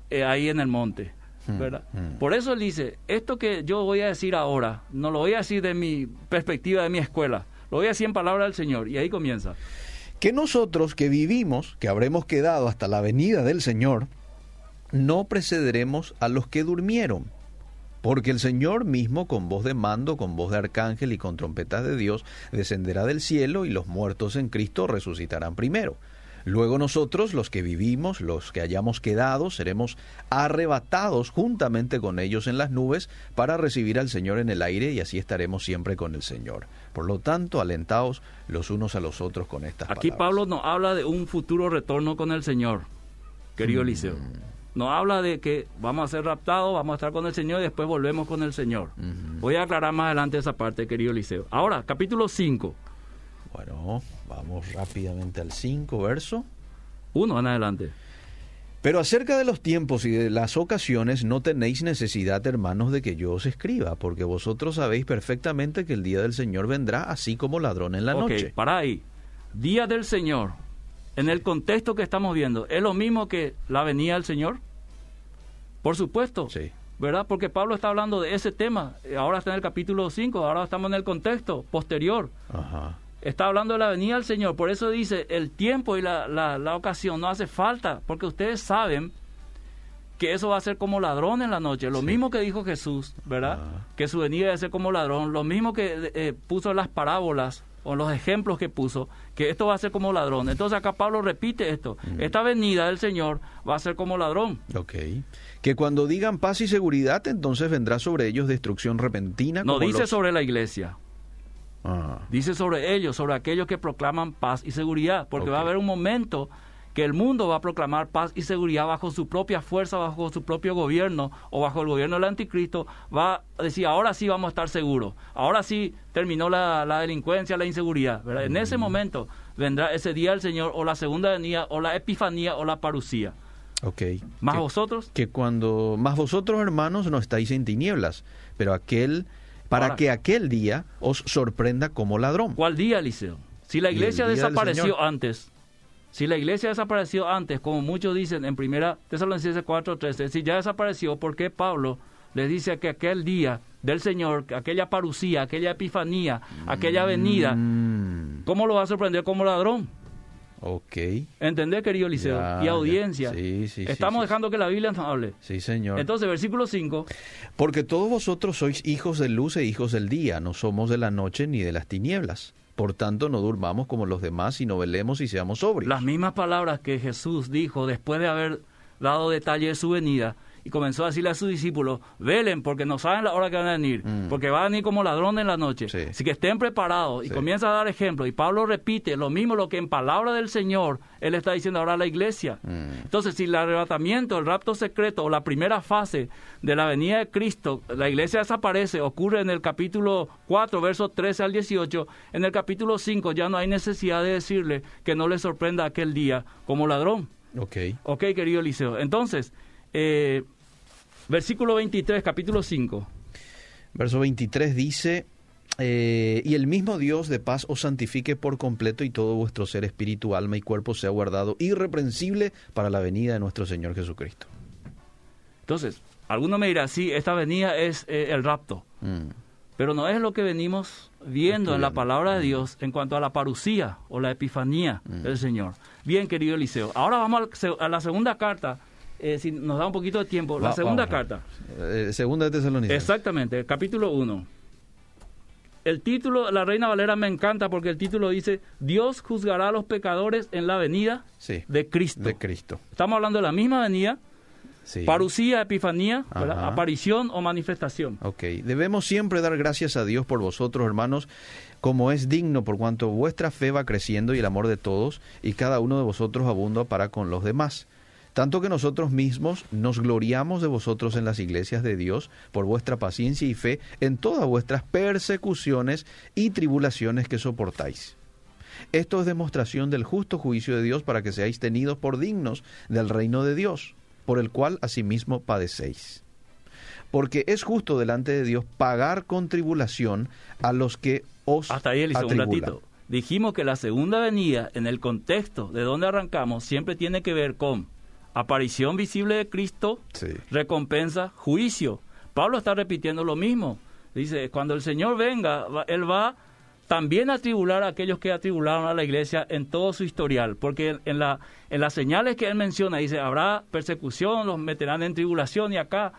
eh, ahí en el monte. Mm, mm. Por eso él dice, esto que yo voy a decir ahora, no lo voy a decir de mi perspectiva, de mi escuela, lo voy a decir en palabra del Señor. Y ahí comienza. Que nosotros que vivimos, que habremos quedado hasta la venida del Señor, no precederemos a los que durmieron. Porque el Señor mismo, con voz de mando, con voz de arcángel y con trompetas de Dios, descenderá del cielo y los muertos en Cristo resucitarán primero. Luego nosotros, los que vivimos, los que hayamos quedado, seremos arrebatados juntamente con ellos en las nubes para recibir al Señor en el aire y así estaremos siempre con el Señor. Por lo tanto, alentaos los unos a los otros con estas Aquí Pablo nos habla de un futuro retorno con el Señor, querido mm. Nos habla de que vamos a ser raptados, vamos a estar con el Señor y después volvemos con el Señor. Voy a aclarar más adelante esa parte, querido Eliseo. Ahora, capítulo 5. Bueno, vamos rápidamente al 5, verso. Uno en adelante. Pero acerca de los tiempos y de las ocasiones no tenéis necesidad, hermanos, de que yo os escriba, porque vosotros sabéis perfectamente que el día del Señor vendrá así como ladrón en la okay, noche. Para ahí. Día del Señor, en el contexto que estamos viendo, ¿es lo mismo que la venida del Señor? Por supuesto. Sí. ¿Verdad? Porque Pablo está hablando de ese tema. Ahora está en el capítulo 5, ahora estamos en el contexto posterior. Ajá. Está hablando de la venida del Señor. Por eso dice, el tiempo y la, la, ocasión no hace falta, porque ustedes saben que eso va a ser como ladrón en la noche. Lo mismo que dijo Jesús, ¿verdad? Ah. Que su venida debe ser como ladrón. Lo mismo que eh, puso las parábolas o los ejemplos que puso, que esto va a ser como ladrón. Entonces acá Pablo repite esto. Mm. Esta venida del Señor va a ser como ladrón. Ok. Que cuando digan paz y seguridad, entonces vendrá sobre ellos destrucción repentina. No dice sobre la iglesia. Ah. Dice sobre ellos, sobre aquellos que proclaman paz y seguridad, porque va a haber un momento que el mundo va a proclamar paz y seguridad bajo su propia fuerza, bajo su propio gobierno o bajo el gobierno del anticristo, va a decir, ahora sí vamos a estar seguros, ahora sí terminó la, delincuencia, la inseguridad. En ese mm. momento vendrá ese día del Señor o la segunda venida o la epifanía o la parucía. Okay. ¿Más vosotros? Que cuando, más vosotros hermanos no estáis en tinieblas, pero aquel para que aquel día os sorprenda como ladrón. ¿Cuál día, Eliseo? Si la iglesia desapareció antes, si la iglesia desapareció antes, como muchos dicen en primera Tesalonicenses 4:13, si ya desapareció, ¿por qué Pablo les dice que aquel día del Señor, aquella parucía, aquella epifanía, aquella venida, mm. ¿cómo lo va a sorprender como ladrón? Ok. ¿Entendés, querido Eliseo? y audiencia. Sí, sí, Estamos dejando que la Biblia nos hable. Sí, Señor. Entonces, versículo 5. Porque todos vosotros sois hijos de luz e hijos del día, no somos de la noche ni de las tinieblas. Por tanto, no durmamos como los demás, sino velemos y seamos sobrios. Las mismas palabras que Jesús dijo después de haber dado detalle de su venida, y comenzó a decirle a sus discípulos, velen porque no saben la hora que van a venir, Mm. porque van a venir como ladrones en la noche. Sí. Así que estén preparados y Sí. comienza a dar ejemplo. Y Pablo repite lo mismo lo que en palabra del Señor él está diciendo ahora a la iglesia. Mm. Entonces, si el arrebatamiento, el rapto secreto o la primera fase de la venida de Cristo, la iglesia desaparece, ocurre en el capítulo 4, versos 13 al 18, en el capítulo 5 ya no hay necesidad de decirle que no le sorprenda aquel día como ladrón. Ok. Ok, querido Eliseo. Entonces, eh, versículo 23, capítulo 5. Verso 23 dice, eh, y el mismo Dios de paz os santifique por completo y todo vuestro ser, espíritu, alma y cuerpo sea guardado irreprensible para la venida de nuestro Señor Jesucristo. Entonces, alguno me dirá, sí, esta venida es eh, el rapto. Mm. Pero no es lo que venimos viendo en la palabra de Dios en cuanto a la parucía o la epifanía Mm. del Señor. Bien, querido Eliseo. Ahora vamos a la segunda carta, eh, si nos da un poquito de tiempo. La Va- segunda vamos carta. Eh, segunda de Tesalonicenses. Exactamente, capítulo 1. El título, la Reina Valera me encanta porque el título dice, Dios juzgará a los pecadores en la venida Sí, de Cristo. de Cristo. Estamos hablando de la misma venida, Sí. parucía, epifanía, aparición o manifestación. Ok, debemos siempre dar gracias a Dios por vosotros, hermanos, como es digno, por cuanto vuestra fe va creciendo y el amor de todos, y cada uno de vosotros abunda para con los demás. Tanto que nosotros mismos nos gloriamos de vosotros en las iglesias de Dios por vuestra paciencia y fe en todas vuestras persecuciones y tribulaciones que soportáis. Esto es demostración del justo juicio de Dios para que seáis tenidos por dignos del reino de Dios, por el cual asimismo padecéis porque es justo delante de Dios pagar con tribulación a los que os Hasta ahí, Eliseo, un ratito. Dijimos que la segunda venida, en el contexto de donde arrancamos, siempre tiene que ver con aparición visible de Cristo, Sí. recompensa, juicio. Pablo está repitiendo lo mismo. Dice, cuando el Señor venga, Él va también a atribular a aquellos que atribularon a la iglesia en todo su historial, porque en, la, en las señales que Él menciona, dice, habrá persecución, los meterán en tribulación, y acá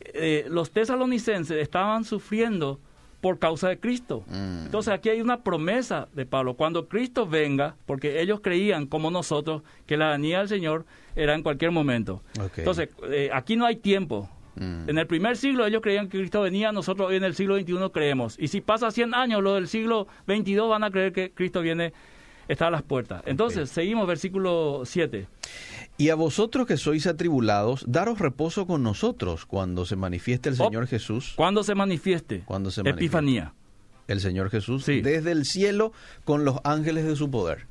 eh, los tesalonicenses estaban sufriendo por causa de Cristo. Mm. Entonces aquí hay una promesa de Pablo. Cuando Cristo venga, porque ellos creían como nosotros que la venida del Señor era en cualquier momento. Entonces eh, aquí no hay tiempo. Mm. En el primer siglo ellos creían que Cristo venía, nosotros hoy en el siglo XXI creemos. Y si pasa 100 años, los del siglo XXII van a creer que Cristo viene, está a las puertas. Entonces, seguimos versículo 7. Y a vosotros que sois atribulados, daros reposo con nosotros cuando se manifieste el Oh. Señor Jesús, Cuando se manifieste? Cuando se manifieste. Epifanía. el Señor Jesús, Sí. desde el cielo con los ángeles de su poder,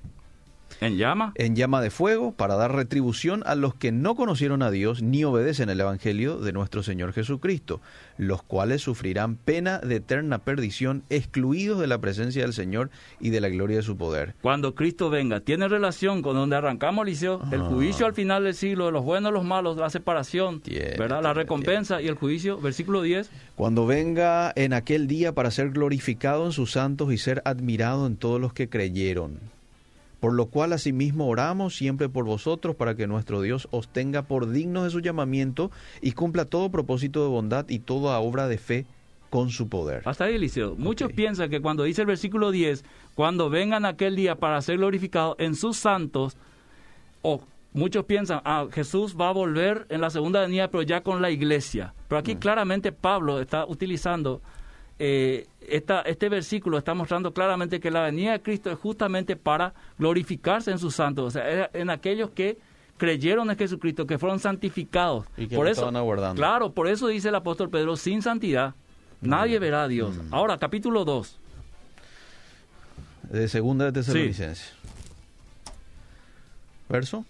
¿En llama? en llama de fuego, para dar retribución a los que no conocieron a Dios ni obedecen el Evangelio de nuestro Señor Jesucristo, los cuales sufrirán pena de eterna perdición, excluidos de la presencia del Señor y de la gloria de su poder. Cuando Cristo venga, tiene relación con donde arrancamos, Liceo, el Ah. juicio al final del siglo, de los buenos y los malos, la separación, Tiene, ¿verdad? La tiene, recompensa y el juicio, versículo 10. Cuando venga en aquel día para ser glorificado en sus santos y ser admirado en todos los que creyeron. Por lo cual asimismo oramos siempre por vosotros para que nuestro Dios os tenga por dignos de su llamamiento y cumpla todo propósito de bondad y toda obra de fe con su poder. Hasta ahí, Eliseo. Muchos piensan que cuando dice el versículo 10, cuando vengan aquel día para ser glorificado en sus santos, o muchos piensan, ah, Jesús va a volver en la segunda venida, pero ya con la iglesia. Pero aquí claramente Pablo está utilizando, eh, esta, este versículo está mostrando claramente que la venida de Cristo es justamente para glorificarse en sus santos, o sea, en aquellos que creyeron en Jesucristo, que fueron santificados. Y que por eso, estaban aguardando. Claro, por eso dice el apóstol Pedro, sin santidad nadie verá a Dios. Mm. Ahora, capítulo 2. De segunda de Tesalonicenses. Verso.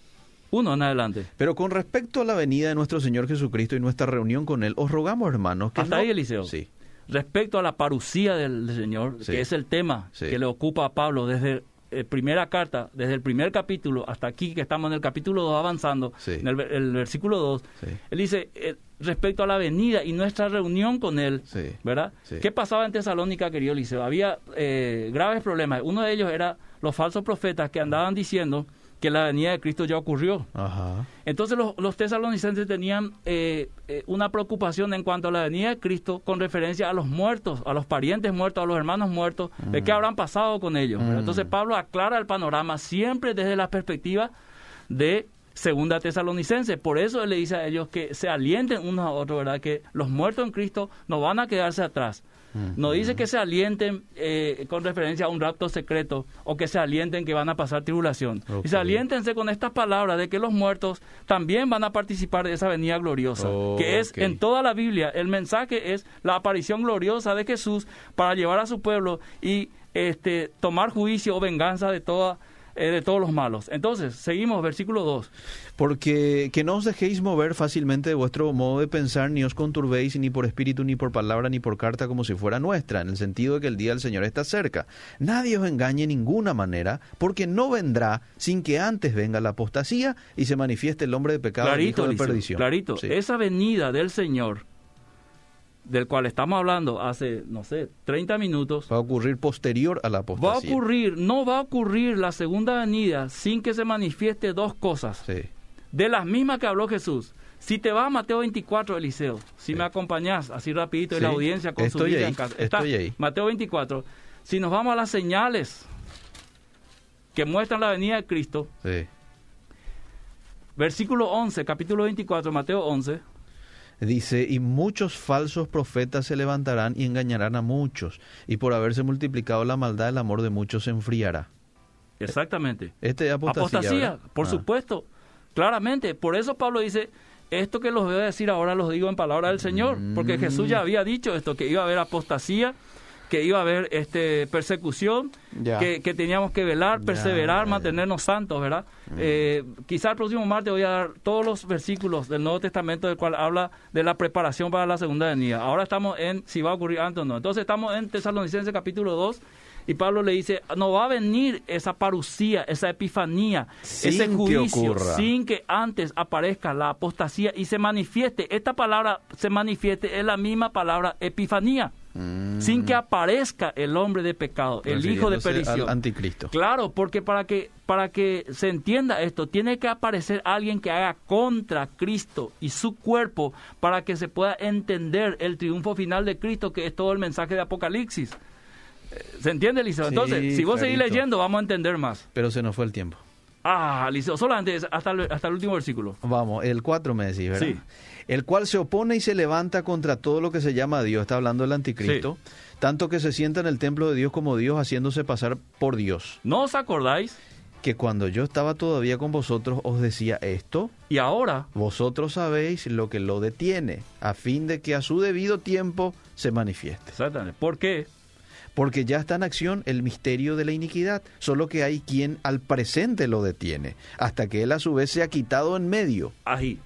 Uno en adelante. Pero con respecto a la venida de nuestro Señor Jesucristo y nuestra reunión con Él, os rogamos, hermanos, que Hasta no- ahí, Eliseo. Sí. Respecto a la parucía del, del Señor, Sí. que es el tema Sí. que le ocupa a Pablo desde eh, primera carta, desde el primer capítulo hasta aquí, que estamos en el capítulo 2 avanzando, Sí. en el, ver- el versículo 2, Sí. él dice, eh, respecto a la venida y nuestra reunión con él, Sí. ¿verdad? ¿Qué pasaba en Tesalónica, querido Eliseo? Había eh, graves problemas. Uno de ellos era los falsos profetas que andaban diciendo que la venida de Cristo ya ocurrió. Ajá. Entonces los, los tesalonicenses tenían eh, eh, una preocupación en cuanto a la venida de Cristo con referencia a los muertos, a los parientes muertos, a los hermanos muertos, de qué habrán pasado con ellos. Mm. Entonces Pablo aclara el panorama siempre desde la perspectiva de segunda tesalonicense. Por eso él le dice a ellos que se alienten unos a otros, ¿verdad? Que los muertos en Cristo no van a quedarse atrás. No dice que se alienten eh, con referencia a un rapto secreto o que se alienten que van a pasar tribulación. Y se aliéntense con estas palabras de que los muertos también van a participar de esa venida gloriosa, que es en toda la Biblia. El mensaje es la aparición gloriosa de Jesús para llevar a su pueblo y este, tomar juicio o venganza de toda eh, de todos los malos. Entonces, seguimos, versículo 2. Porque que no os dejéis mover fácilmente de vuestro modo de pensar, ni os conturbéis ni por espíritu, ni por palabra, ni por carta, como si fuera nuestra, en el sentido de que el día del Señor está cerca. Nadie os engañe en ninguna manera, porque no vendrá sin que antes venga la apostasía y se manifieste el hombre de pecado clarito, y hijo de perdición. Clarito, esa venida del Señor del cual estamos hablando hace, no sé, 30 minutos. Va a ocurrir posterior a la apostasía. Va a ocurrir, no va a ocurrir la segunda venida sin que se manifieste dos cosas. Sí. De las mismas que habló Jesús. Si te vas a Mateo 24, Eliseo, si Sí. me acompañás así rapidito Sí, en la audiencia con su vida ahí, en casa. Está, estoy ahí. Mateo 24. Si nos vamos a las señales que muestran la venida de Cristo, Sí. versículo 11, capítulo 24, Mateo 11, Dice, y muchos falsos profetas se levantarán y engañarán a muchos, y por haberse multiplicado la maldad, el amor de muchos se enfriará. exactamente. Este es apostasía. Por Ah. supuesto, claramente. Por eso Pablo dice, esto que los voy a decir ahora los digo en palabra del Señor, porque Mm. Jesús ya había dicho esto, que iba a haber apostasía, que iba a haber este persecución, que, que teníamos que velar, perseverar, mantenernos santos, ¿verdad? Eh, quizá el próximo martes voy a dar todos los versículos del Nuevo Testamento del cual habla de la preparación para la segunda venida. Ahora estamos en si va a ocurrir antes o no. Entonces estamos en Tesalonicenses capítulo 2 y Pablo le dice, no va a venir esa parucía, esa epifanía, Sin ese juicio, sin que antes aparezca la apostasía y se manifieste. Esta palabra se manifieste es la misma palabra epifanía. Mm. Sin que aparezca el hombre de pecado, el hijo de perdición. anticristo. Claro, porque para que para que se entienda esto, tiene que aparecer alguien que haga contra Cristo y su cuerpo para que se pueda entender el triunfo final de Cristo, que es todo el mensaje de Apocalipsis. ¿Se entiende, Liceo? Sí, Entonces, si vos seguís leyendo, vamos a entender más. Pero se nos fue el tiempo. Ah, Liceo, solamente hasta el, hasta el último versículo. Vamos, el 4 me decís, ¿verdad? Sí. El cual se opone y se levanta contra todo lo que se llama Dios, está hablando del anticristo, tanto que se sienta en el templo de Dios como Dios haciéndose pasar por Dios. ¿No os acordáis? Que cuando yo estaba todavía con vosotros os decía esto, Y ahora, vosotros sabéis lo que lo detiene, a fin de que a su debido tiempo se manifieste. exactamente, ¿por qué? Porque ya está en acción el misterio de la iniquidad, solo que hay quien al presente lo detiene, hasta que él a su vez se ha quitado en medio. Ahí.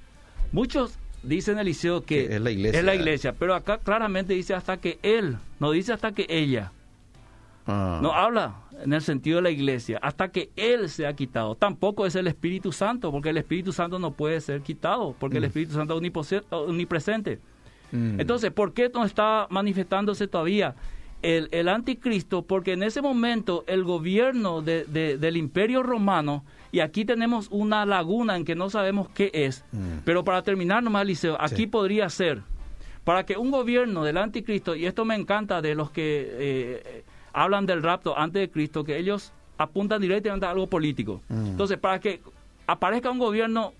Muchos dicen, Eliseo, que Que es la iglesia. es la iglesia, pero acá claramente dice hasta que él, no dice hasta que ella. Ah. No habla en el sentido de la iglesia, hasta que Él se ha quitado. Tampoco es el Espíritu Santo, porque el Espíritu Santo no puede ser quitado, porque el Espíritu Santo es omnipresente. Mm. Entonces, ¿por qué no está manifestándose todavía el, el anticristo? Porque en ese momento el gobierno de- de- del imperio romano, y aquí tenemos una laguna en que no sabemos qué es, Mm. pero para terminar nomás, Liceo, aquí Sí. podría ser, para que un gobierno del anticristo, y esto me encanta de los que eh, hablan del rapto antes de Cristo, que ellos apuntan directamente a algo político. Mm. Entonces, para que aparezca un gobierno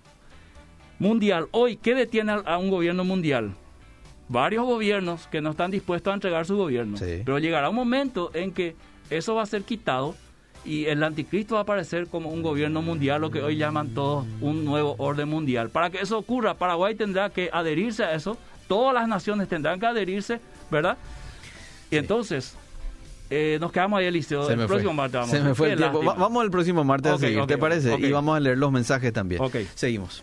mundial, hoy, ¿qué detiene a un gobierno mundial? Varios gobiernos que no están dispuestos a entregar su gobierno. Sí. Pero llegará un momento en que eso va a ser quitado y el anticristo va a aparecer como un gobierno mundial, lo que hoy llaman todos un nuevo orden mundial. Para que eso ocurra, Paraguay tendrá que adherirse a eso, todas las naciones tendrán que adherirse, ¿verdad? Y entonces, eh, nos quedamos ahí, Eliseo. Se el me próximo fue. martes vamos. Se me fue el tiempo. Va- vamos el próximo martes a seguir, ¿te parece? Y vamos a leer los mensajes también. Seguimos.